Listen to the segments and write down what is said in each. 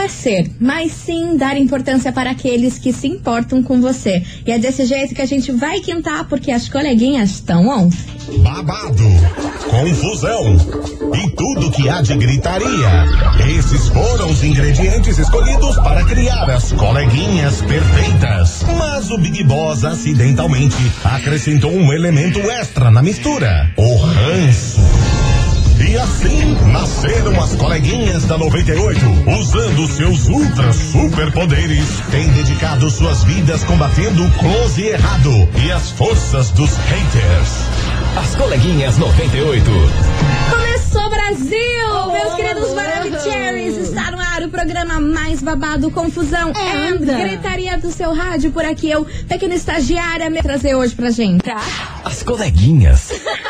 é ser, mas sim dar importância para aqueles que se importam com você. E é desse jeito que a gente vai quintar, porque as coleguinhas estão on. Babado, confusão e tudo que há de gritaria. Esses foram os ingredientes escolhidos para criar as coleguinhas perfeitas. Mas o Big Boss acidentalmente acrescentou um elemento extra na mistura: o ranço. E assim nasceram as coleguinhas da 98, usando seus ultra superpoderes, têm dedicado suas vidas combatendo o close errado e as forças dos haters. As coleguinhas 98. Começou Brasil! Meus queridos Maravicheries, está no ar o programa mais babado, confusão É, and anda. gritaria do seu rádio. Por aqui eu, pequena estagiária, me trazer hoje pra gente. As coleguinhas.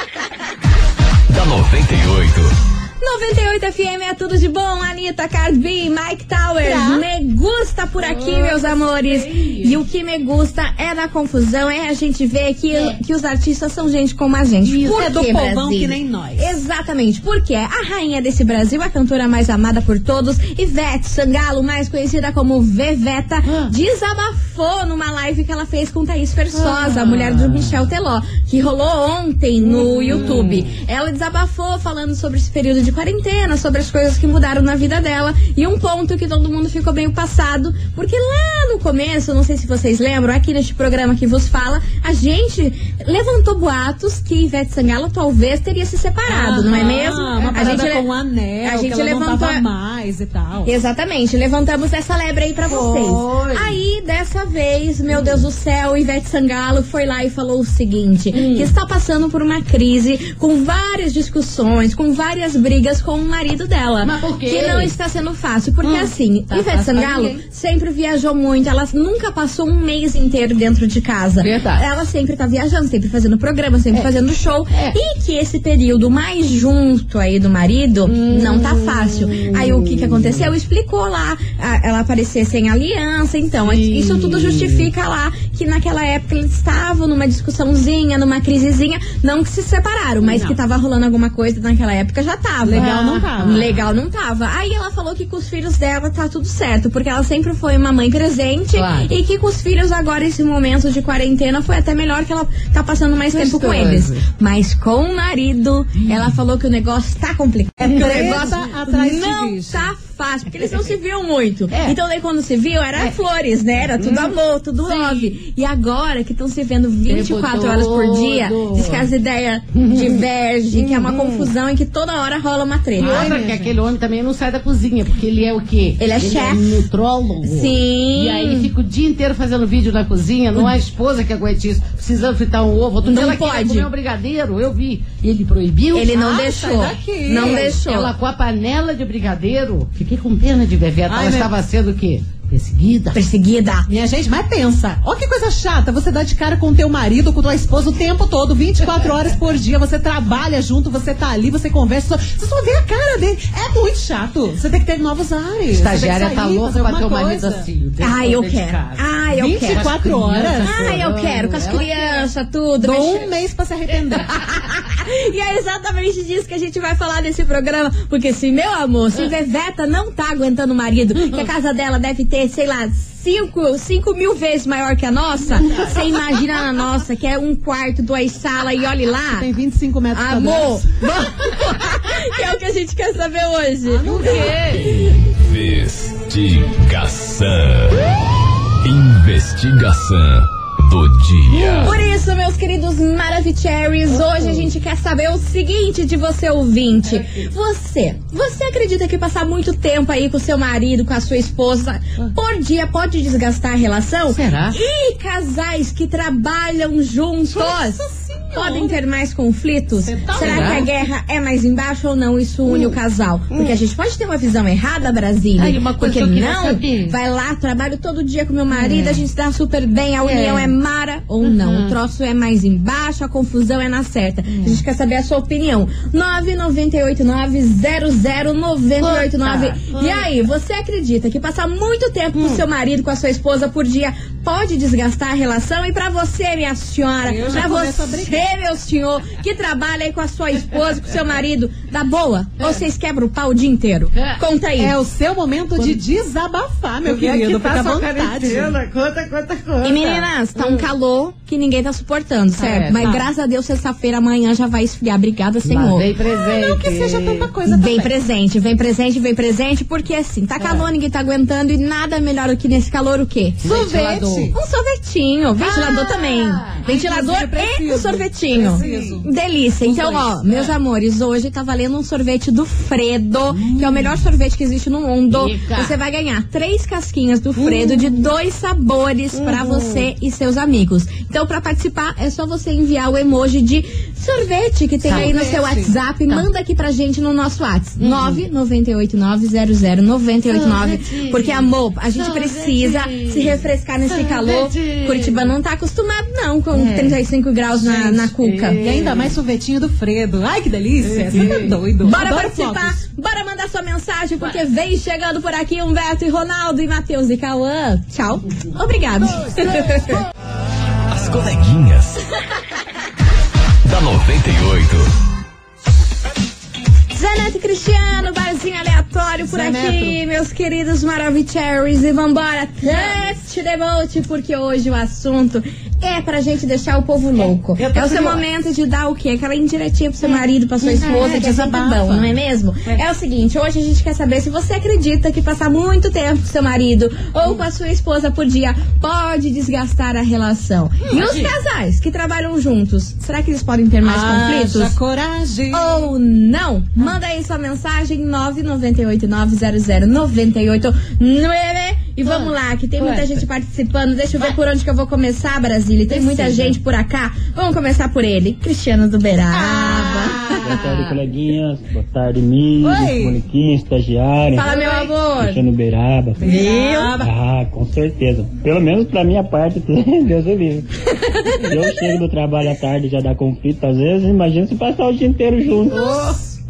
da 98. 98 FM é tudo de bom, Anitta, Cardi Mike Towers, Tá. me gusta por aqui, meus amores. E o que me gusta é da confusão, é a gente ver que, que os artistas são gente como a gente. Isso, por é do povão Brasil? que nem nós. Exatamente, porque a rainha desse Brasil, a cantora mais amada por todos, Ivete Sangalo, mais conhecida como Veveta, Ah. desabafou numa live que ela fez com Thaís Versosa, Ah. a mulher do Michel Teló, que rolou ontem no Uhum. YouTube. Ela desabafou falando sobre esse período de quarentena, sobre as coisas que mudaram na vida dela, e um ponto que todo mundo ficou meio passado, porque lá no começo, não sei se vocês lembram, aqui neste programa que vos fala, a gente levantou boatos que Ivete Sangalo talvez teria se separado, não é mesmo? Uma a gente com anel, a gente que ela não levantou tava mais e tal. Exatamente, levantamos essa lebre aí pra vocês. Foi. Aí, dessa vez, meu Deus do céu, Ivete Sangalo foi lá e falou o seguinte: que está passando por uma crise com várias discussões, com várias brigas com o marido dela. Mas por quê? Que não está sendo fácil. Porque Hum, assim, tá Ivete fácil pra Sangalo sempre viajou muito, ela nunca passou um mês inteiro dentro de casa. Verdade. Ela sempre tá viajando, sempre fazendo programa, sempre É. fazendo show. É. E que esse período mais junto aí do marido não tá fácil. Aí o que que aconteceu? Explicou lá, a- ela aparecer sem aliança, então Sim. isso tudo justifica lá que naquela época eles estavam numa discussãozinha, numa crisezinha, não que se separaram, mas Não. que tava rolando alguma coisa naquela época já tava. Legal não tava. Legal não tava. Aí ela falou que com os filhos dela tá tudo certo, porque ela sempre foi uma mãe presente Claro. e que com os filhos agora esse momento de quarentena foi até melhor que ela tá passando mais tempo com Gostoso. eles. Mas com o marido, ela falou que o negócio tá complicado. É que o negócio atrás não bicho. tá fácil, porque eles não se viam muito. É. Então daí quando se viu, era flores, né? Era tudo amor, tudo Sim. love. E agora que estão se vendo 24 Tempo horas por dia, diz que as ideias divergem, que é uma confusão e que toda hora rola uma treta. E outra, que aquele homem também não sai da cozinha, porque ele é o quê? Ele é chefe. nutrólogo. Sim. E aí fica o dia inteiro fazendo vídeo na cozinha, não há esposa que aguente isso, precisando fritar um ovo. Outro Não dia ela pode. comer um brigadeiro, eu vi. Ele proibiu. Ele não Ah, deixou. Não deixou. Ela com a panela de brigadeiro. Fiquei com pena de Beveta. Ai, ela meu- estava sendo o quê? Perseguida. Perseguida. Minha gente, mas pensa, ó que coisa chata, você dá de cara com teu marido, com tua esposa o tempo todo, 24 horas por dia, você trabalha junto, você tá ali, você conversa, você só vê a cara dele. É muito chato. Você tem que ter novos ares. Estagiária tá louca pra ter o marido assim. Ai, eu quero. Ai, eu 24 quero. horas. Ai, eu quero. Com as crianças, tudo. Dou um mês pra se arrepender. E é exatamente disso que a gente vai falar nesse programa. Porque se, meu amor, se Veveta não tá aguentando o marido, que a casa dela deve ter, sei lá, cinco, cinco mil vezes maior que a nossa, você imagina na nossa, que é um quarto, duas salas, e olhe lá. Tem 25 metros Amor, que é o que a gente quer saber hoje. Investigação. Investigação do dia. Por isso, meus queridos Maravicheries, hoje a gente quer saber o seguinte de você ouvinte. Você, você acredita que passar muito tempo aí com seu marido, com a sua esposa, por dia pode desgastar a relação? Será? E casais que trabalham juntos podem ter mais conflitos? tá Será que a guerra é mais embaixo ou não? Isso une o casal? Porque a gente pode ter uma visão errada, Brasília. Ai, uma coisa porque que não, saber. vai lá, trabalho todo dia com meu marido, a gente dá super bem, a união é, mara ou não. O troço troço é mais embaixo, a confusão é na certa. A gente quer saber a sua opinião. 998900989. E aí, você acredita que passar muito tempo com seu marido, com a sua esposa por dia pode desgastar a relação? E pra você, minha senhora, Eu já pra começo a você, meu senhor, que trabalha aí com a sua esposa, com o seu marido, dá boa? Ou vocês quebram o pau o dia inteiro? É. Conta aí. É o seu momento de desabafar, meu Como é que querido. tá Fica à sua vontade. Conta, conta, conta. E meninas, tá um calor que ninguém tá suportando, certo? é, Mas tá. graças a Deus, sexta-feira amanhã já vai esfriar. Obrigada, Senhor. Vem presente. Não que seja tanta coisa Vem também. presente, vem presente, vem presente, porque assim, tá calor, ninguém tá aguentando e nada melhor do que nesse calor o quê? Sorvete. Um sorvetinho, ventilador também. Ventilador e um sorvetinho. Preciso. Delícia. Então, ó, meus amores, hoje tá valendo um sorvete do Fredo, que é o melhor sorvete que existe no mundo. Você vai ganhar três casquinhas do Fredo de dois sabores pra você e seus amigos. Então, pra participar, é só você enviar o emoji de sorvete que tem aí no seu Sorvete. WhatsApp. Manda aqui pra gente no nosso WhatsApp. 998900989. Porque, amor, a gente Sorvete. precisa se refrescar nesse calor. Sorvete. Curitiba não tá acostumado, não, com 35 graus na, na cuca. E ainda mais sorvetinho do Fredo. Ai, que delícia. Você tá doido. Bora Adoro participar, flocos. bora mandar sua mensagem, porque vem chegando por aqui Humberto e Ronaldo e Matheus e Cauã. Tchau. Obrigado. As coleguinhas. da 98. Zaneto e Cristiano, barzinho aleatório por Zé aqui, meus queridos Maravicheries. E vambora, teste the boat, porque hoje o assunto é pra gente deixar o povo louco. tô É o seu momento de dar o quê? Aquela indiretinha pro seu marido, pra sua esposa, que é sempre desabafa. bom, não é mesmo? É. o seguinte, hoje a gente quer saber se você acredita que passar muito tempo com seu marido ou com a sua esposa por dia pode desgastar a relação. E os casais que trabalham juntos, será que eles podem ter mais conflitos? Coragem. ou não? Manda aí sua mensagem 998900989 e vamos lá, que tem muita Ué. Gente participando. Deixa eu ver por onde que eu vou começar, Brasília. Tem muita gente por acá. Vamos começar por ele, Cristiano do Beraba. Boa tarde, coleguinhas. Boa tarde, Mili, Oi. Moniquinha, estagiária. Fala, meu amor. Cristiano Beiraba. Viu? Ah, com certeza. Pelo menos pra minha parte, Deus o livre. Eu chego do trabalho à tarde já dá conflito às vezes, imagina se passar o dia inteiro junto.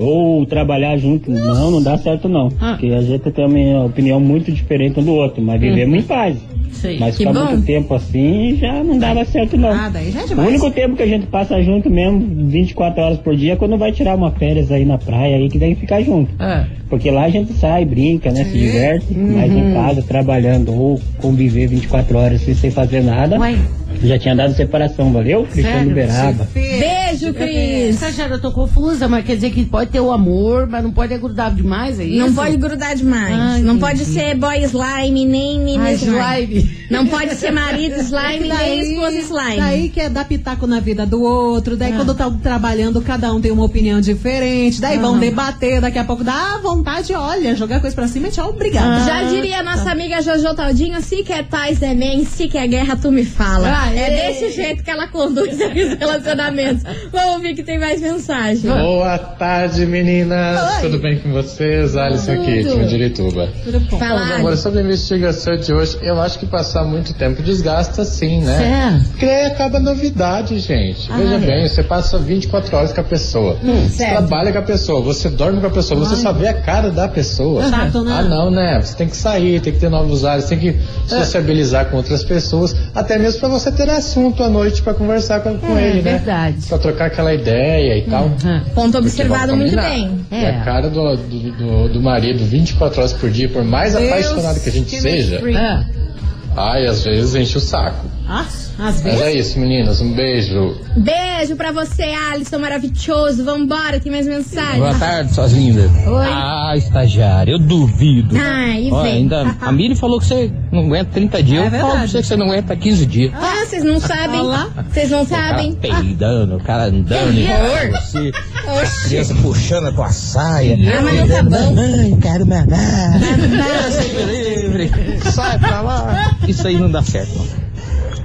Ou trabalhar junto. Não, não dá certo não. Ah. Porque a gente tem uma opinião muito diferente um do outro, mas vivemos em paz. Sei. Mas. Que ficar bom. muito tempo assim já não dava certo não. Ah, daí já é O demais. único tempo que a gente passa junto mesmo, 24 horas por dia, é quando vai tirar uma férias aí na praia aí que tem que ficar junto. É. Porque lá a gente sai, brinca, né? Se diverte, mas em casa, trabalhando ou conviver 24 horas sem, sem fazer nada. Ué. Já tinha dado separação, valeu? Cristiano Sério? Beraba. Beijo, Cris. Estagiária, eu tô confusa, mas quer dizer que pode ter o amor, mas não pode é grudar demais, é isso? Não pode grudar demais. Ai, não entendi. pode ser boy slime, nem menina Ai, slime. slime. Não pode ser marido slime, nem esposa slime. Daí que é dar pitaco na vida do outro. Daí quando tá trabalhando, cada um tem uma opinião diferente. Daí vão debater, daqui a pouco dá vontade, olha, jogar coisa pra cima e tchau, obrigada. Já diria a nossa amiga Jojo Taldinho, se quer paz é bem, se quer guerra tu me fala. Aê. É desse jeito que ela conduz os relacionamentos. Vamos ouvir que tem mais mensagem. Boa tarde, meninas. Tudo bem com vocês? Alisson aqui, time de Irituba. Tudo bom. Fala. Agora, sobre a investigação de hoje, eu acho que passar muito tempo desgasta sim, né? Certo. Porque aí acaba a novidade, gente. Veja bem, você passa 24 horas com a pessoa. você certo. trabalha com a pessoa, você dorme com a pessoa, você só vê a cara da pessoa. Chato, né? Ah, não, né? Você tem que sair, tem que ter novos ares, tem que sociabilizar com outras pessoas, até mesmo pra você ter assunto à noite pra conversar com, com É, ele, né? verdade. Pra trocar aquela ideia e tal. Ponto observado muito bem. combinar, É. A cara do, do, do- do marido 24 horas por dia, por mais Deus apaixonado que a gente que seja. É. ai, às vezes enche o saco. Ah, às Mas vezes. é isso, meninas. Um beijo. Beijo pra você, Alisson, maravilhoso. Vambora, tem mais mensagem. Boa tarde, suas lindas. Oi. Ah, estagiário, eu duvido. Ai, Ó, vem. ainda, a Miri falou que você não aguenta 30 dias. É eu falo pra verdade. você que você não aguenta 15 dias. Ah, vocês não sabem. Vocês não O cara sabem. peidando, o cara andando Que em você, Oxi. criança puxando a tua saia. Ah, mas não tá bom. Mamãe, quero mamar. Me livre. Sai pra lá. Isso aí não dá certo, não.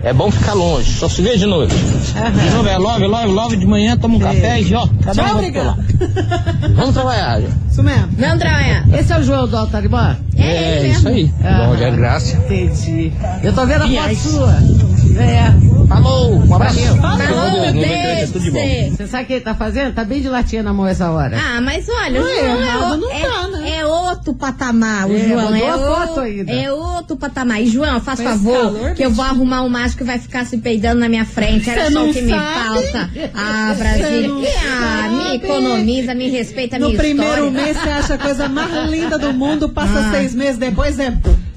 É bom ficar longe, só se vê de noite. De novo é love, love, love de manhã, toma um café e ó, cada um Tchau, vai obrigado. lado. Vamos trabalhar. já. Isso mesmo. Vamos trabalhar. Esse é o João do Altaribã? É, ele isso aí. Bom, já é graça. Entendi. Eu tô vendo a foto sua. É. Falou, um abraço. tudo de bom. Sei. Você sabe o que ele tá fazendo? Tá bem de latinha na mão essa hora. Ah, mas olha, o Ah, João é, errado o- não é, tá, né? é outro patamar, o É, João. É, a o- foto ainda. é outro patamar. E, João, faz esse favor, calor, que eu vou arrumar um mágico que vai ficar se peidando na minha frente. Era Cê só o não que me sabe? falta. Ah, Brasília. Ah, me economiza, me respeita No minha primeiro história. mês você acha a coisa mais linda do mundo, passa Ah. seis meses depois é.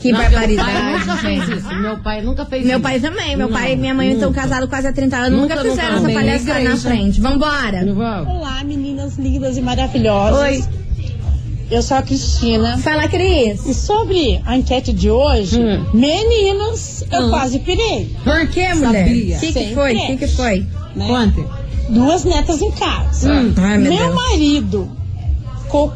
Que Não, Meu pai barbaridade. nunca fez isso. Meu pai nunca fez Meu isso. pai também. Meu Não, pai e minha mãe estão casados quase há 30 anos. Nunca, Nunca, fizeram nunca. essa palhaçada na frente. Vambora. Vamos. Olá, meninas lindas e maravilhosas. Oi. Eu sou a Cristina. Fala, Cris. E sobre a enquete de hoje, Hum. meninas, eu Hum. quase pirei. Por que, mulher? O que, que foi? O que, que foi? Né? Conte. Duas netas em casa. Hum. Ai, meu Meu marido ficou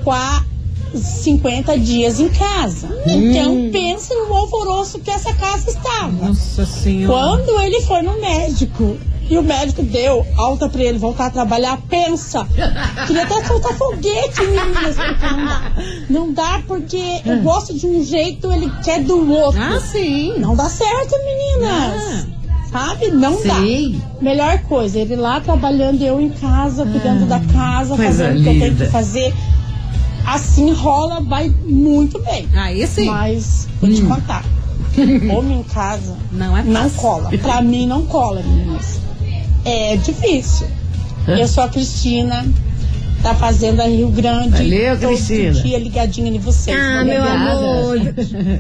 50 dias em casa. Então pensa no alvoroço que essa casa estava. Nossa senhora. Quando ele foi no médico e o médico deu alta pra ele voltar a trabalhar, pensa. Queria até soltar foguete, meninas. Não dá. Não dá porque eu gosto de um jeito, ele quer do outro. Ah, sim. Não dá certo, meninas. Sabe? Não dá. Melhor coisa, ele lá trabalhando, eu em casa, cuidando da casa, fazendo o que eu tenho que fazer. Assim rola, vai muito bem. Aí sim. Mas vou te contar. Homem em casa Não é não cola. Pra mim não cola, meninas. É difícil. Eu sou a Cristina, da Fazenda Rio Grande. Valeu, Todo Cristina. dia ligadinha em vocês. Ah, meu amor.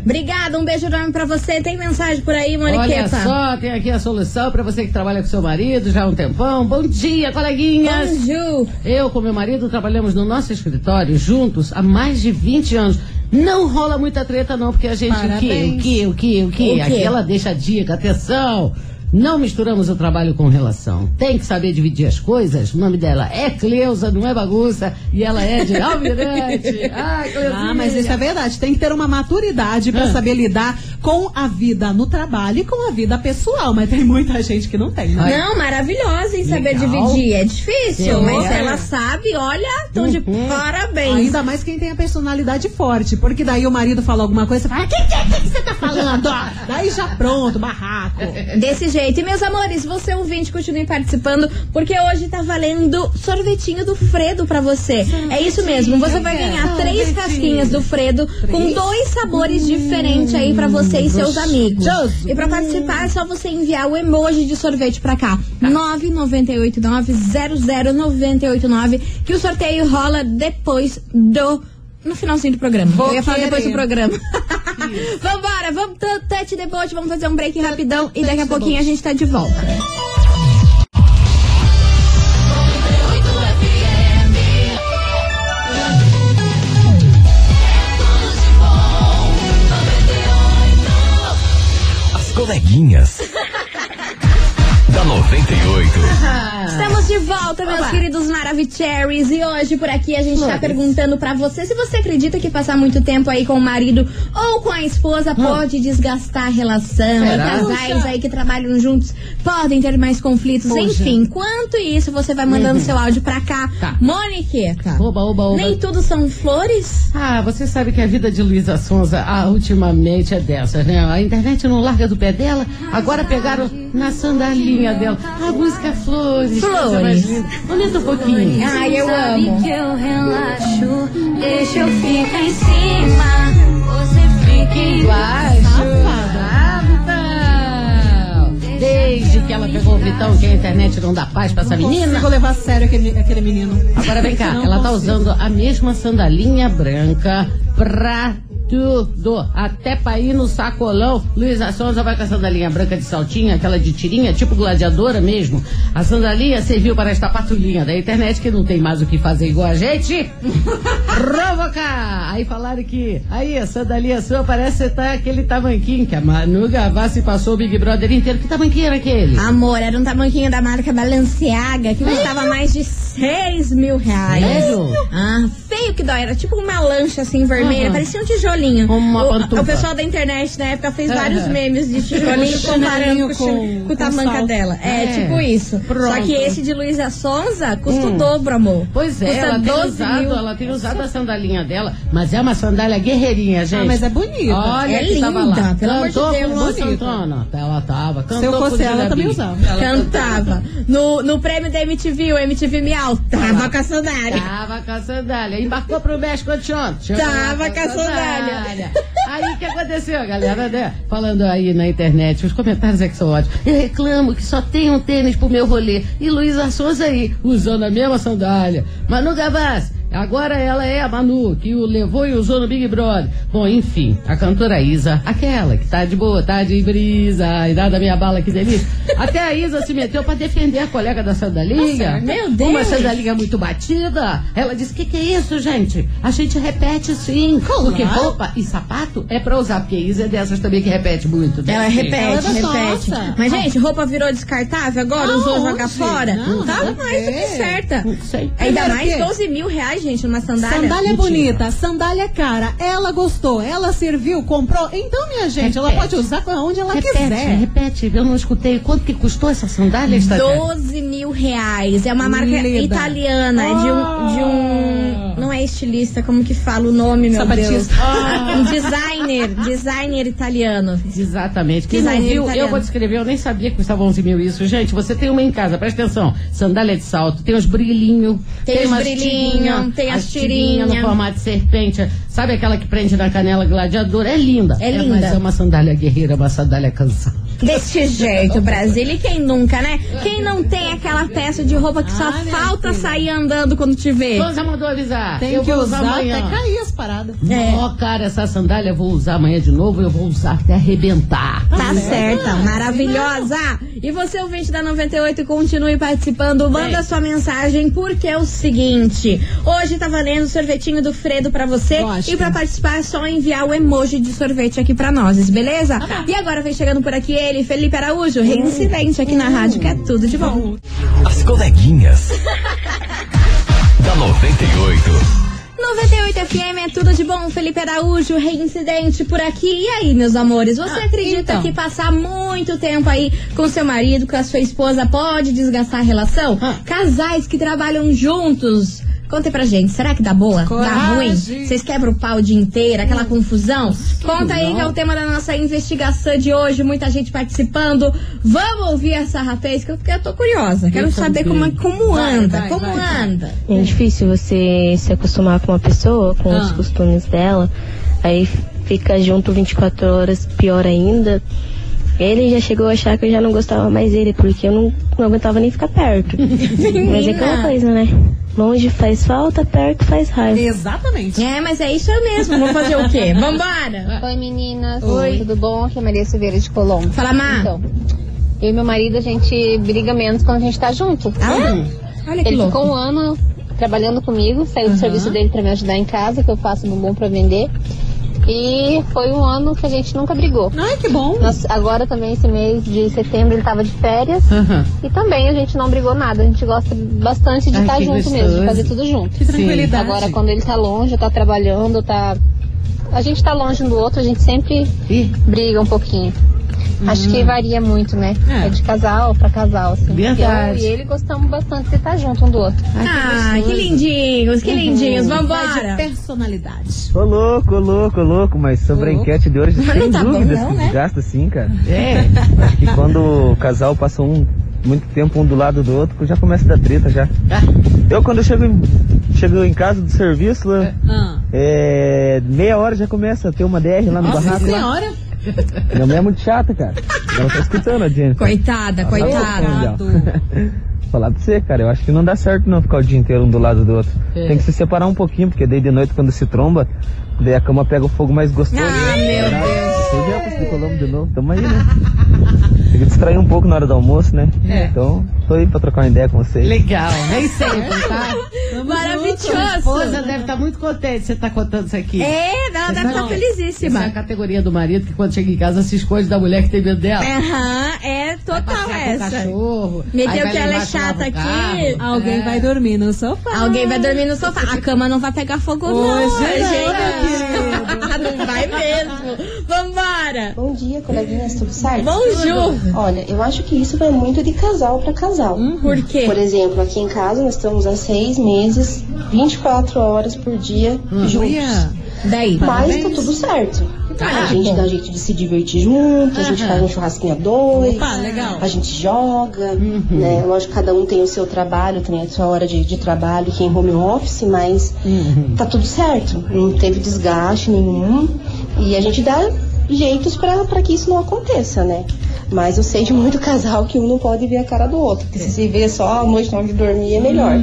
Obrigada, um beijo enorme pra você. Tem mensagem por aí, Olha Moniqueta? só, tem aqui a solução pra você que trabalha com seu marido já há um tempão. Bom dia, coleguinhas. Bonjour. Eu com meu marido trabalhamos no nosso escritório juntos há mais de 20 anos. Não rola muita treta não, porque a gente o que, o Parabéns. que, o que, o que, O quê? aqui ela deixa a dica, atenção. Não misturamos o trabalho com relação. Tem que saber dividir as coisas. O nome dela é Cleusa, não é bagunça. E ela é de Almirante. Ah, Cleusinha. Ah, mas isso é verdade. Tem que ter uma maturidade pra Ah. saber lidar com a vida no trabalho e com a vida pessoal. Mas tem muita gente que não tem, né? Não, maravilhosa em saber Legal. dividir. É difícil, Eu mas é. ela sabe, olha, estão de Uhum. parabéns. Ainda mais quem tem a personalidade forte. Porque daí o marido fala alguma coisa, você fala, que que, que, que você tá falando? daí já pronto, barraco. Desse jeito. E meus amores, você ouvinte, continue participando, porque hoje tá valendo sorvetinho do Fredo pra você. É isso mesmo, você vai ganhar três casquinhas do Fredo com dois sabores diferentes aí pra você e seus amigos. gostoso. E pra participar é só você enviar o emoji de sorvete pra cá. 998900989 que o sorteio rola depois do no finalzinho do programa. Vou Eu ia falar depois do querer. programa. Vambora, vamos pro Tete Debote, vamos fazer um break rapidão e daqui a pouquinho a gente tá de volta. As coleguinhas. da 98. Estamos de volta, meus queridos Maravicheries. E hoje por aqui a gente tá perguntando pra você se você acredita que passar muito tempo aí com o marido ou com a esposa pode desgastar a relação. E Será? casais aí que trabalham juntos podem ter mais conflitos. Poxa. Enfim, quanto isso você vai mandando seu áudio pra cá. Tá. Moniqueta. Oba, oba, oba. Nem tudo são flores? Ah, você sabe que a vida de Luísa Sonza, ah, ultimamente é dessas, né? A internet não larga do pé dela, agora pegaram na sandalinha dela. A música Flores. coisa Flores. linda. Aumenta um pouquinho. Ai, eu amo. que eu relaxo, deixa eu ficar em cima, você fica. Safada. Desde que ela pegou o Vitão, que a internet não dá paz pra essa Não menina. consigo levar a sério aquele, aquele menino. Agora vem cá, ela tá usando a mesma sandalinha branca pra tudo. Até pra ir no sacolão. Luísa Sonza vai com a sandalinha branca de saltinha, aquela de tirinha, tipo gladiadora mesmo. A sandalinha serviu para esta patulinha da internet que não tem mais o que fazer igual a gente. Provocar! Aí falaram que. Aí, a sandalinha sua parece estar aquele tamanquinho que a Manu Gavassi passou o Big Brother inteiro. Que tamanquinho era aquele? Amor, era um tamanquinho da marca Balenciaga que custava mais de 6 mil reais. Sério? Ah, feio que dói. Era tipo uma lancha assim vermelha, Aham. parecia um tijolinho Como uma o, o pessoal da internet na época fez É. vários memes de tijolinho Com comparando com, com- com o tamanca dela. É, É. tipo isso. Só Pronto. que esse de Luísa Sonza custa Hum. o dobro, amor. Pois é, Custa ela tem, 12 usado, mil. ela tem usado a sandalinha dela, mas é uma sandália guerreirinha, gente. Ah, mas é bonita. Olha É que tava linda, lá. pelo amor de Deus. com Bonita. Santana. Ela tava. Cantou Se eu fosse ela, também usava. Ela Cantava. No, no prêmio da MTV, o MTV Miau, tava com a sandália. Tava com a sandália. Embarcou pro México anteontem. Tava com a sandália. Aí o que aconteceu, galera, né? Falando aí na internet, os comentários é que são ótimos. Eu reclamo que só tem um tênis pro meu rolê. E Luísa Souza aí, usando a mesma sandália. Manu Gavassi, agora ela é a Manu, que o levou e usou no Big Brother. Bom, enfim, a cantora Isa, aquela que tá de boa, tá de brisa, e nada minha bala, que delícia. Até a Isa se meteu pra defender a colega da sandalinha. Meu Deus. Uma sandalinha muito batida. Ela disse: que que é isso, gente? A gente repete sim. Porque roupa e sapato é pra usar. Porque Isa é dessas também que repete muito. né? Ela repete, Ela é da repete. nossa. Mas, gente, roupa virou descartável agora, usou Aonde? jogar fora? Não, tá mais do que ver. certa. Não. Ainda mais que- 12 mil reais, gente, numa sandália. Sandália Mentira. bonita, sandália cara. Ela gostou, ela serviu, comprou. Então, minha gente, ela Repete. pode usar onde ela Repete, quiser. repete. Eu não escutei. Quanto que custou essa sandália, Estagiária? 12 mil reais. É uma marca italiana de um, de um. Não é estilista, como que fala o nome, meu Sapatista. Deus? Um designer. Designer italiano. Exatamente. Quem não Designer viu, italiano. eu vou descrever, eu nem sabia que custava 11 mil isso. Gente, você tem uma em casa, presta atenção. Sandália de salto, tem os brilhinhos. Tem os umas tem as tirinha no tirinha. formato de serpente. Sabe aquela que prende na canela gladiador? É linda. É linda. Mas é uma sandália guerreira, uma sandália cansada. Desse jeito, Brasília. E quem nunca, né? Quem não tem aquela peça de roupa que só Ah, minha falta sair andando quando te vê? Souza mandou avisar. Tem eu que vou usar amanhã. até cair as paradas. É. Ó, cara, essa sandália eu vou usar amanhã de novo, eu vou usar até arrebentar. Tá certa, maravilhosa. E você, ouvinte da 98, continue participando. Manda sua mensagem, porque é o seguinte: hoje tá valendo o sorvetinho do Fredo pra você. Gosto. E pra participar é só enviar o emoji de sorvete aqui pra nós, beleza? E agora vem chegando por aqui ele, Felipe Araújo, reincidente aqui na rádio, que é tudo de bom. As coleguinhas. da 98. 98 FM é tudo de bom, Felipe Araújo, reincidente por aqui. E aí, meus amores, você Ah, acredita então. que passar muito tempo aí com seu marido, com a sua esposa, pode desgastar a relação? Ah. Casais que trabalham juntos. Conta aí pra gente, será que dá boa? Dá Coragem. ruim? Vocês quebram o pau o dia inteiro, aquela confusão? Conta aí que é o tema da nossa investigação de hoje, muita gente participando. Vamos ouvir essa rapaz, que eu, porque eu tô curiosa. Quero Eu saber também. como, como Vai, anda, vai, como vai, vai. anda. É difícil você se acostumar com uma pessoa, com os Ah. costumes dela. Aí fica junto 24 horas, pior ainda. Ele já chegou a achar que eu já não gostava mais dele, porque eu não, não aguentava nem ficar perto. Mas é aquela coisa, né? Longe faz falta, perto faz raiva. Exatamente. É, mas é isso mesmo. Vou fazer o quê? Vambora! Oi meninas, Oi. tudo bom? Aqui é Maria Silveira de Colombo. Fala, Má. Então, eu e meu marido, a gente briga menos quando a gente tá junto. Ah, olha que Ele louco. ficou um ano trabalhando comigo, saiu do serviço dele pra me ajudar em casa, que eu faço bombom pra vender. E foi um ano que a gente nunca brigou. Ai, que bom. Nós- agora também, esse mês de setembro, ele tava de férias. Aham. E também a gente não brigou nada. A gente gosta bastante de Ai, estar junto gostoso. mesmo, de fazer tudo junto. Que tranquilidade. Agora, quando ele tá longe, tá trabalhando, tá. A gente tá longe um do outro, a gente sempre Ih, briga um pouquinho. Acho que varia muito, né? É. É. de casal pra casal, assim. Verdade. Eu e ele gostamos bastante de estar junto um do outro. Ah, que lindinhos, que lindinhos. Vai de Vambora! personalidade. Ô louco, ô louco, ô louco, mas sobre a enquete de hoje, Mas sem tá bom dúvidas não, que né? desgasta sim, cara. é. Acho que quando o casal passa um, muito tempo um do lado do outro, já começa a dar treta já. Eu quando eu chego em, chego em casa do serviço, lá, Ah. é, meia hora já começa a ter uma DR lá no Nossa barraco. Lá. Minha mulher é muito chata, cara. Ela tá escutando a Jennifer. Coitada, tá coitada. Falar pra você, cara, eu acho que não dá certo não ficar o dia inteiro um do lado do outro. É. Tem que se separar um pouquinho, porque daí de noite quando se tromba, daí a cama pega o fogo mais gostoso. Ah, meu Deus. Já pro Colombo de novo, tamo aí, né? Tem que distrair um pouco na hora do almoço, né? É. Então, tô aí pra trocar uma ideia com vocês. Legal, nem sempre, tá? Sua esposa Maravilhoso. deve estar muito contente você tá contando isso aqui. É, ela deve estar Não, Essa é a felizíssima. categoria do marido que quando chega em casa se esconde da mulher que tem medo dela. Aham, é Vai total passear com o essa. cachorro. Meteu que ela é chata aqui. carro. Alguém É. vai dormir no sofá. Alguém vai dormir no sofá. A cama não vai pegar fogo, não. Hoje não, gente. meu querido. não vai Bom dia, coleguinhas, tudo certo? Bonjour. Olha, eu acho que isso vai muito de casal pra casal. Por quê? Por exemplo, aqui em casa nós estamos há seis meses, 24 horas por dia juntos. Olha. Daí. Mas tá tudo certo. Ah, a gente bom. dá jeito de se divertir junto, a gente faz um churrasquinho a dois, Opa, legal. a gente joga, né? Lógico, cada um tem o seu trabalho, tem a sua hora de, de trabalho aqui em home office, mas tá tudo certo. Não teve desgaste nenhum. E a gente dá jeitos pra que isso não aconteça, né? Mas eu sei de muito casal que um não pode ver a cara do outro. Porque se se vê só a noite na hora de dormir é melhor.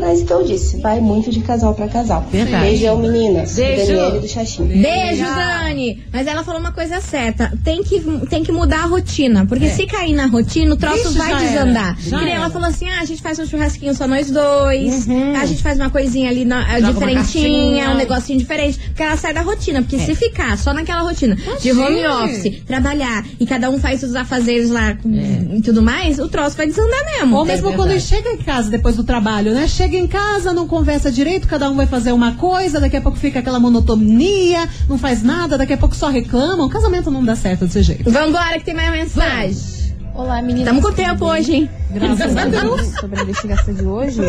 Mas então eu disse, vai muito de casal pra casal. Verdade. Beijão, meninas. Beijo. Daniele do Xaxim. Beijo, Dani! Mas ela falou uma coisa certa. Tem que, tem que mudar a rotina. Porque se cair na rotina, o troço Ixi, vai desandar. ela falou assim: ah, a gente faz um churrasquinho só nós dois. A gente faz uma coisinha ali na, diferentinha, um negocinho diferente. Porque ela sai da rotina. Porque se ficar só naquela rotina de home office, trabalhar e cada um faz os afazeres lá com- e tudo mais, o troço vai desandar mesmo. Ou mesmo É quando chega em casa depois do trabalho, né? Chega em casa, não conversa direito, cada um vai fazer uma coisa, daqui a pouco fica aquela monotonia, não faz nada, daqui a pouco só reclama. O casamento não dá certo desse jeito. Vambora que tem mais mensagem. Olá, meninas. Tamo com tempo bem? hoje, hein? Graças a Deus. Sobre a investigação de hoje,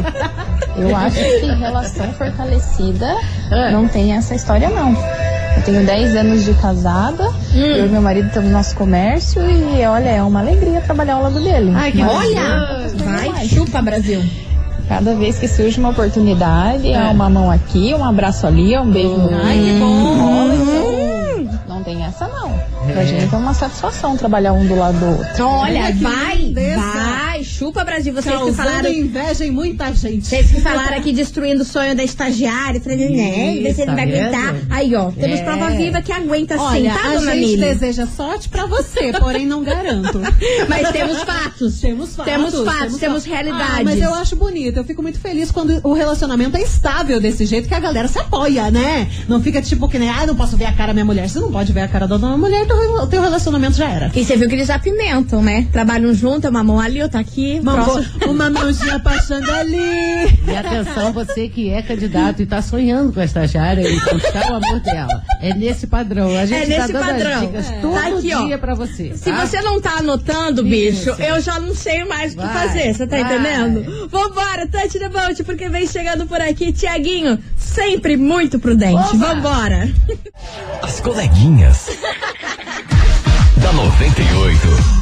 eu acho que relação fortalecida não tem essa história, não. Eu tenho 10 anos de casada, eu e meu marido temos nosso comércio e, olha, é uma alegria trabalhar ao lado dele. Ai, que Olha! Vai, chupa, Brasil. Cada vez que surge uma oportunidade, é uma mão aqui, um abraço ali, um beijo no Ai, que bom. Não tem essa, não. Pra gente é uma satisfação trabalhar um do lado do outro. Olha, Ai, que vai, vai, chupa Brasil. Vocês que Causando falaram, inveja em muita gente. vocês que falaram aqui destruindo o sonho da estagiária, falando, né, você não vai tá aguentar. Aí, ó, temos É. prova viva que aguenta sim, Olha, tá, a dona gente Mili? deseja sorte pra você, porém não garanto. Mas temos fatos. Temos fatos. Temos fatos, temos fatos. realidades. Ah, mas eu acho bonito. Eu fico muito feliz quando o relacionamento é estável desse jeito, que a galera se apoia, né? Não fica tipo que nem, ah, não posso ver a cara da minha mulher. Você não pode ver a cara da dona mulher, então o teu relacionamento já era. E você viu que eles apimentam, né? Trabalham junto, uma mão ali, outra aqui. Uma, próximo- uma mãozinha passando ali. E atenção, você que é candidato e tá sonhando com a estagiária e conquistar o amor dela. É nesse padrão. A gente É nesse tá dando padrão. as dicas É. todo Tá aqui, ó. dia pra você. Se tá? você não tá anotando, bicho, Isso. eu já não sei mais o que fazer, você tá vai. entendendo? Vambora, Tante the Boat, porque vem chegando por aqui, Tiaguinho, sempre muito prudente. Opa. Vambora. As coleguinhas. da 98.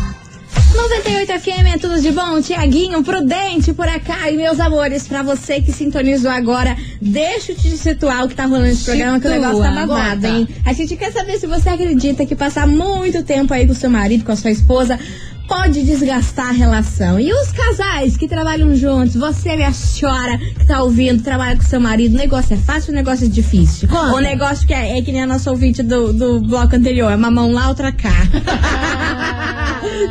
98 FM é tudo de bom, Tiaguinho, prudente por acá. E meus amores, pra você que sintonizou agora, deixa eu te situar o que tá rolando nesse programa, que o negócio tá babado, hein? A gente quer saber se você acredita que passar muito tempo aí com seu marido, com a sua esposa, pode desgastar a relação. E os casais que trabalham juntos, você, minha senhora, que tá ouvindo, trabalha com seu marido, o negócio é fácil, o negócio é difícil. Conta. O negócio que é, é que nem a nossa ouvinte do, do bloco anterior, é uma mão lá, outra cá.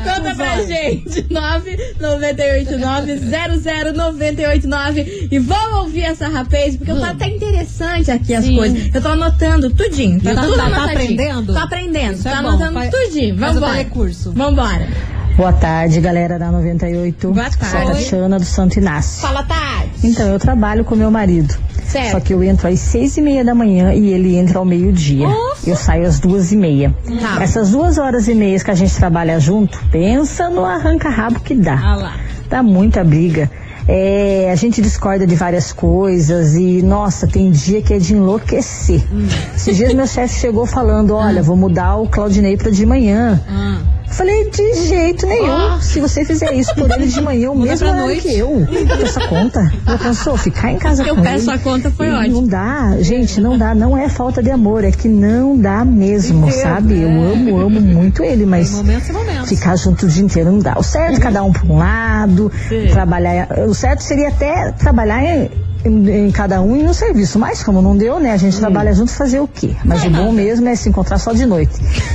Conta pra gente. 998900989 e vamos ouvir essa rapaz, porque eu tá até interessante aqui as Sim. coisas. Eu tô anotando tudinho. Tá, Tá- tudo tá- tá aprendendo? Tô aprendendo. Isso tô é bom. anotando Faz- tudinho. faz o telecurso. Vambora. Boa tarde, galera da 98. Boa tarde. Sou a Tatiana do Santo Inácio. Fala, Tati. Então, eu trabalho com meu marido. Certo. Só que eu entro às seis e meia da manhã e ele entra ao meio-dia. Eu saio às duas e meia. Tá. Essas duas horas e meias que a gente trabalha junto, pensa no arranca-rabo que dá. Ah lá. Dá muita briga. É, a gente discorda de várias coisas e, nossa, tem dia que é de enlouquecer. Hum. Esses dias meu chefe chegou falando, olha, vou mudar o Claudinei pra de manhã. Ah. Falei, de jeito nenhum. Se você fizer isso por ele de manhã, o mesmo horário noite. que eu. Essa conta. Já pensou? Ficar em casa Eu com peço ele. a conta, foi ótimo. Não dá, gente, não dá. Não é falta de amor, é que não dá mesmo, Entendo, sabe? Eu é. amo, amo muito ele, mas Tem momentos e momentos. ficar junto o dia inteiro não dá. O certo é cada um por um lado, Sim. trabalhar. O certo seria até trabalhar em, em- em cada um e no serviço. Mas como não deu, né? A gente trabalha junto fazer o quê? Mas o bom mesmo é se encontrar só de noite.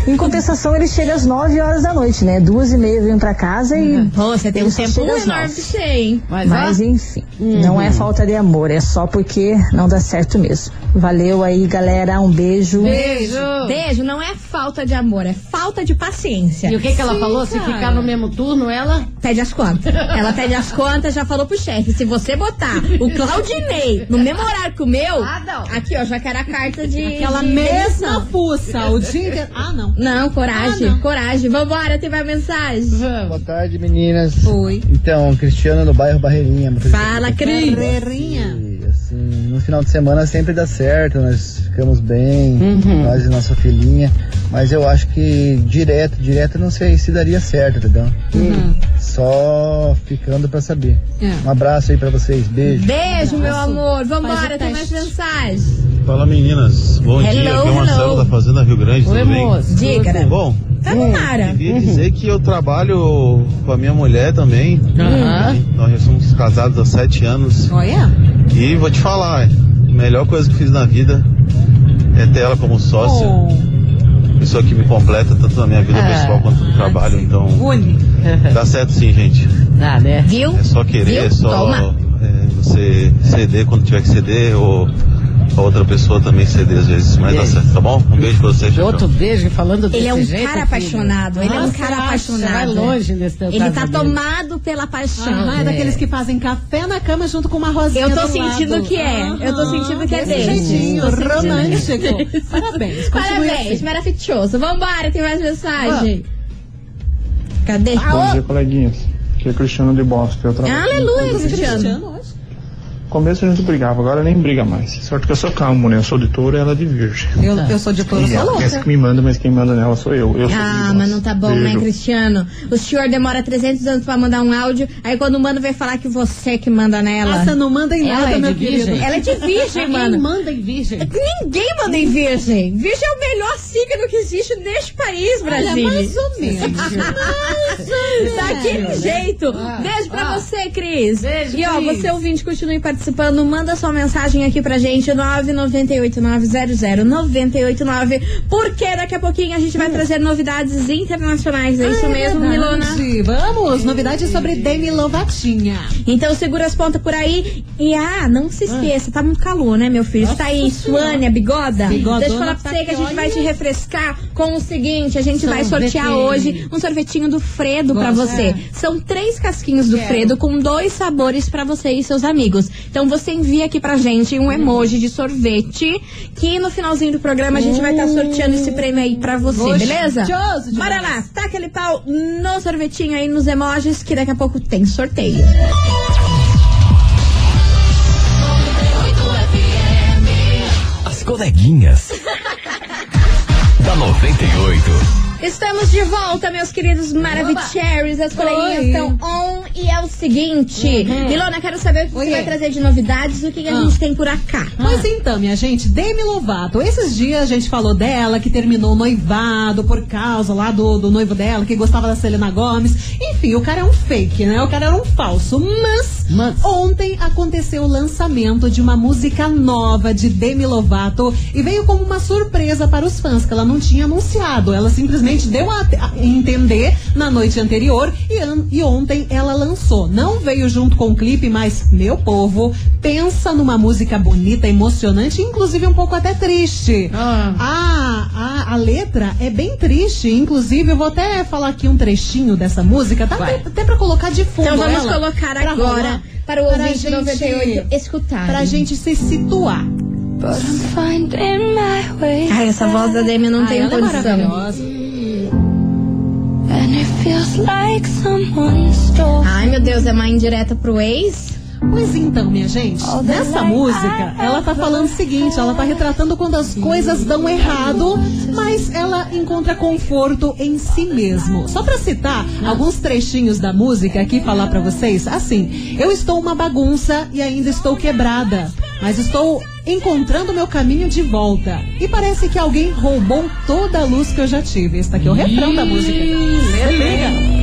Em compensação, ele chega às 9 horas da noite, né? Duas e meia vem pra casa e. Pô, você tem um tempo enorme nove. pra você, hein? Mas, Mas ó, enfim, não é falta de amor, é só porque não dá certo mesmo. Valeu aí, galera. Um beijo. beijo. Beijo não é falta de amor, é falta de paciência. E o que, que ela Sim, falou? Se cara. ficar no mesmo turno, ela. Pede as contas. Ela pede as contas, já falou pro chefe. Se você botar o terminei no mesmo horário que o meu, Ah, não. aqui, ó, já quero a carta de. Aquela de mesma fuça, o dia inteiro. Ah, não. Não, coragem, Ah, não. coragem. Vambora, tem mais mensagem. Boa tarde, meninas. Oi. Então, Cristiano no bairro Barreirinha. Fala, Cris. Barreirinha. E, assim, no final de semana sempre dá certo, nós ficamos bem, Uhum. nós e nossa filhinha. Mas eu acho que direto, direto não sei se daria certo, entendeu? Uhum. Só ficando pra saber. É. Um abraço aí pra vocês, beijo. Beijo, meu amor. Vambora, tem mais mensagem. Fala meninas, bom Hello, dia, aqui é o. Marcelo da Fazenda Rio Grande, Oi, tudo bem? moço. Diga. Bom, Tá no Mara. queria dizer que eu trabalho com a minha mulher também. Aham. Nós já somos casados há sete anos. Olha. E vou te falar, a melhor coisa que fiz na vida é ter ela como sócia. Oh, Pessoa que me completa tanto na minha vida Ah. pessoal quanto no trabalho. Então, une. dá certo sim, gente. Tá, né? Viu? É só querer, Viu? é só é, você ceder quando tiver que ceder ou a outra pessoa também ceder às vezes. Mas dá Beijo. certo, tá bom? Um beijo pra vocês. Outro beijo falando desse Ele é um jeito, cara filho. apaixonado. Ele é um Nossa, cara acha, apaixonado. Vai longe nesse teu Ele tá tomado pela paixão. Ah, é daqueles que fazem café na cama junto com uma rosinha Eu tô do sentindo lado. que é. Eu tô sentindo que é desse dele. jeitinho, romântico. Parabéns, Parabéns, assim. maravilhoso. Vambora, tem mais mensagem. Cadê? Bom dia, coleguinhas. Aqui é Cristiano de Boston. Eu trabalho. Aleluia, é Cristiano. Cristiano hoje? No começo a gente brigava, agora nem briga mais. Sorte que eu sou calmo, né? Eu sou de touro e ela de virgem. Eu, eu sou de touro, E sou pensa louca. que me manda, mas quem manda nela sou eu. eu sou Ah, mas não tá bom, né, Beijo. Cristiano? O senhor demora 300 anos pra mandar um áudio, aí quando manda vai falar que você que manda nela. Ah, você não manda em Ela nada, é meu querido. virgem? Ela é de virgem, Quem mano. manda em virgem? Ninguém manda em virgem. Virgem é o melhor signo que existe neste país, Brasil. Olha, mais ou menos. Daquele jeito. Beijo pra ah. você, Cris. Beijo, E ó, Cris. você ouvinte, continue participando. Manda sua mensagem aqui pra gente, 998900989. Porque daqui a pouquinho a gente vai trazer novidades internacionais. É isso Ah, mesmo, verdade. Milona? Vamos, novidades sobre Demi Lovatinha. Então segura as pontas por aí. E ah, não se esqueça, tá muito calor, né, meu filho? Você tá aí, Suânia, bigoda. Bigodona Deixa eu falar pra tá você que a gente vai te refrescar com o seguinte: a gente vai sortear hoje um sorvetinho do Fredo pra Gosto. você. São três casquinhos do Quero. Fredo com dois sabores pra você e seus amigos. Então você envia aqui pra gente um emoji de sorvete que no finalzinho do programa a gente vai estar sorteando esse prêmio aí pra você, Gostoso beleza? demais. Bora lá, taca aquele pau no sorvetinho aí nos emojis que daqui a pouco tem sorteio. As coleguinhas. Da 98. Estamos de volta, meus queridos Maravicheries. As coleguinhas estão on e é o seguinte. Uhum. Milona, quero saber o que Oi. você vai trazer de novidades, o que, que a Ah. gente tem por acá. Pois então, minha gente, Demi Lovato. Esses dias a gente falou dela, que terminou noivado por causa lá do, do noivo dela, que gostava da Selena Gomes. Enfim, o cara é um fake, né? O cara era um falso. Mas, Mas- ontem aconteceu o lançamento de uma música nova de Demi Lovato e veio como uma surpresa para os fãs, que ela não tinha anunciado. Ela simplesmente deu a, a entender na noite anterior e, an- e ontem ela lançou. Não veio junto com o clipe, mas, meu povo, pensa numa música bonita, emocionante, inclusive um pouco até triste. Ah. A, a, a letra é bem triste, inclusive eu vou até falar aqui um trechinho dessa música, tá até, até pra colocar de fundo. Então vamos ela, colocar agora rolar, para o ouvinte gente- 98 escutar. Pra gente se situar. Ai, essa voz da Demi não Ai, tem ela é condição. maravilhosa. Ai, meu Deus, é uma indireta pro ex? Pois então, minha gente, nessa música, ela tá falando o seguinte, ela tá retratando quando as coisas dão errado, mas ela encontra conforto em si mesmo. Só pra citar alguns trechinhos da música aqui falar pra vocês, assim, eu estou uma bagunça e ainda estou quebrada, mas estou encontrando meu caminho de volta. E parece que alguém roubou toda a luz que eu já tive. Esse daqui é o refrão da música. Se liga.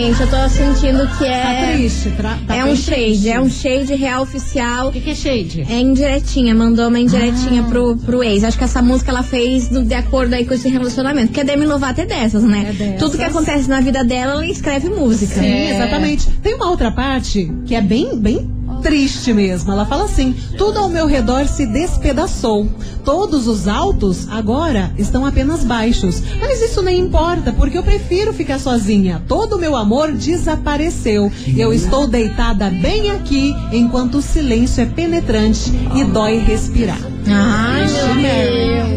Gente, eu tô sentindo que Tá é. triste, tra- tá é um shade, triste. é um shade real oficial. O que, que é shade? É indiretinha, mandou uma indiretinha Ah. pro, pro ex. Acho que essa música ela fez do- de acordo aí com esse relacionamento. Porque a Demi Lovato é dessas, né? É dessas. Tudo que acontece na vida dela, ela escreve música. Sim, exatamente. Tem uma outra parte que é bem, bem triste mesmo. Ela fala assim: tudo ao meu redor se despedaçou. Todos os altos agora estão apenas baixos. Mas isso nem importa, porque eu prefiro ficar sozinha. Todo o meu amor desapareceu. Eu estou deitada bem aqui, enquanto o silêncio é penetrante e dói respirar. Ai, meu Mary.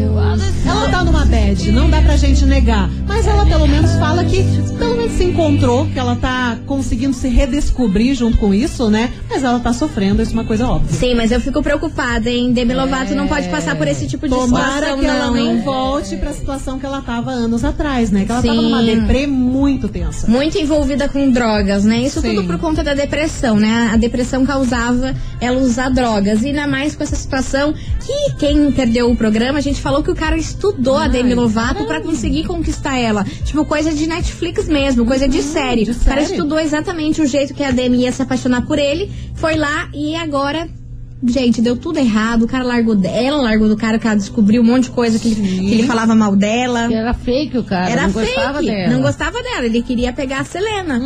Ela tá numa bad, não dá pra gente negar. Mas ela pelo menos fala que pelo menos se encontrou, que ela tá conseguindo se redescobrir junto com isso, né? Mas ela tá sofrendo, isso é uma coisa óbvia. Sim, mas eu fico preocupada, hein? Demi Lovato não pode passar por esse tipo de Tomara situação, que ela não, não hein? volte pra situação que ela tava anos atrás, né? Que ela tava Sim. numa deprê muito tensa. Muito envolvida com drogas, né? Isso Sim. tudo por conta da depressão, né? A depressão causava ela usar drogas. E ainda mais com essa situação que quem perdeu o programa, a gente falou que o cara estudou a Demi Lovato pra conseguir conquistar ela. Tipo, coisa de Netflix mesmo, coisa de série. de O cara série. estudou exatamente o jeito que a Demi ia se apaixonar por ele, foi lá e agora. Gente, deu tudo errado. O cara largou dela, largou do cara, que ela descobriu um monte de coisa que ele, que ele falava mal dela. Era fake o cara, Era não fake, gostava dela. não gostava dela. Ele queria pegar a Selena.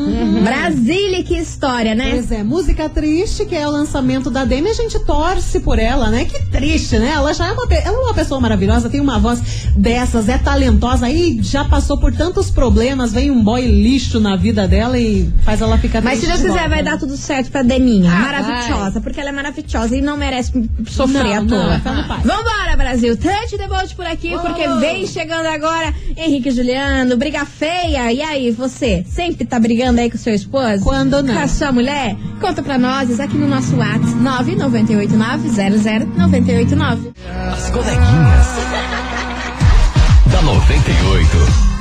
Brasília, que história, né? Pois é, música triste, que é o lançamento da Demi, a gente torce por ela, né? Que triste, né? Ela já é uma, ela é uma pessoa maravilhosa, tem uma voz dessas, é talentosa, aí já passou por tantos problemas, vem um boy lixo na vida dela e faz ela ficar Mas se triste Deus de quiser, volta, vai né? dar tudo certo pra Deminha. Ah, maravilhosa, porque ela é maravilhosa e não merece sofrer Não, à não, toa. no pai. Vambora, Brasil. Tante de volte por aqui, porque vem chegando agora Henrique e Juliano, briga feia. E aí, você sempre tá brigando aí com seu esposo? Quando não? Com a sua mulher? Conta pra nós aqui no nosso WhatsApp 998900989. As coleguinhas. da 98.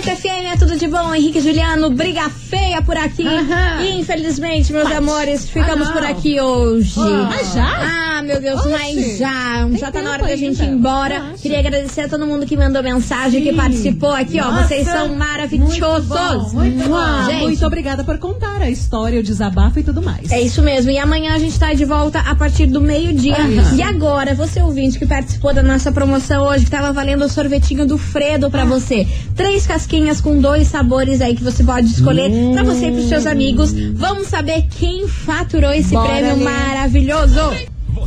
98 FM é tudo de bom, Henrique Juliano, briga feia por aqui. Aham. E infelizmente, meus amores, ficamos Ah, por aqui hoje. Ah, mas já? Ah, meu Deus, mas já. tem já tá na hora da gente ir embora. Queria agradecer a todo mundo que mandou mensagem, que Sim. participou aqui, ó. Nossa, Vocês são maravilhosos. Muito, bom, muito bom. Mua. Gente, Muito obrigada por contar a história, o desabafo e tudo mais. É isso mesmo. E amanhã a gente tá de volta a partir do meio-dia. E agora, você ouvinte que participou da nossa promoção hoje, que tava valendo o sorvetinho do Fredo pra você. Três casquinhas com dois sabores aí que você pode escolher pra você e pros seus amigos. Vamos saber quem faturou esse Bora prêmio ler. maravilhoso.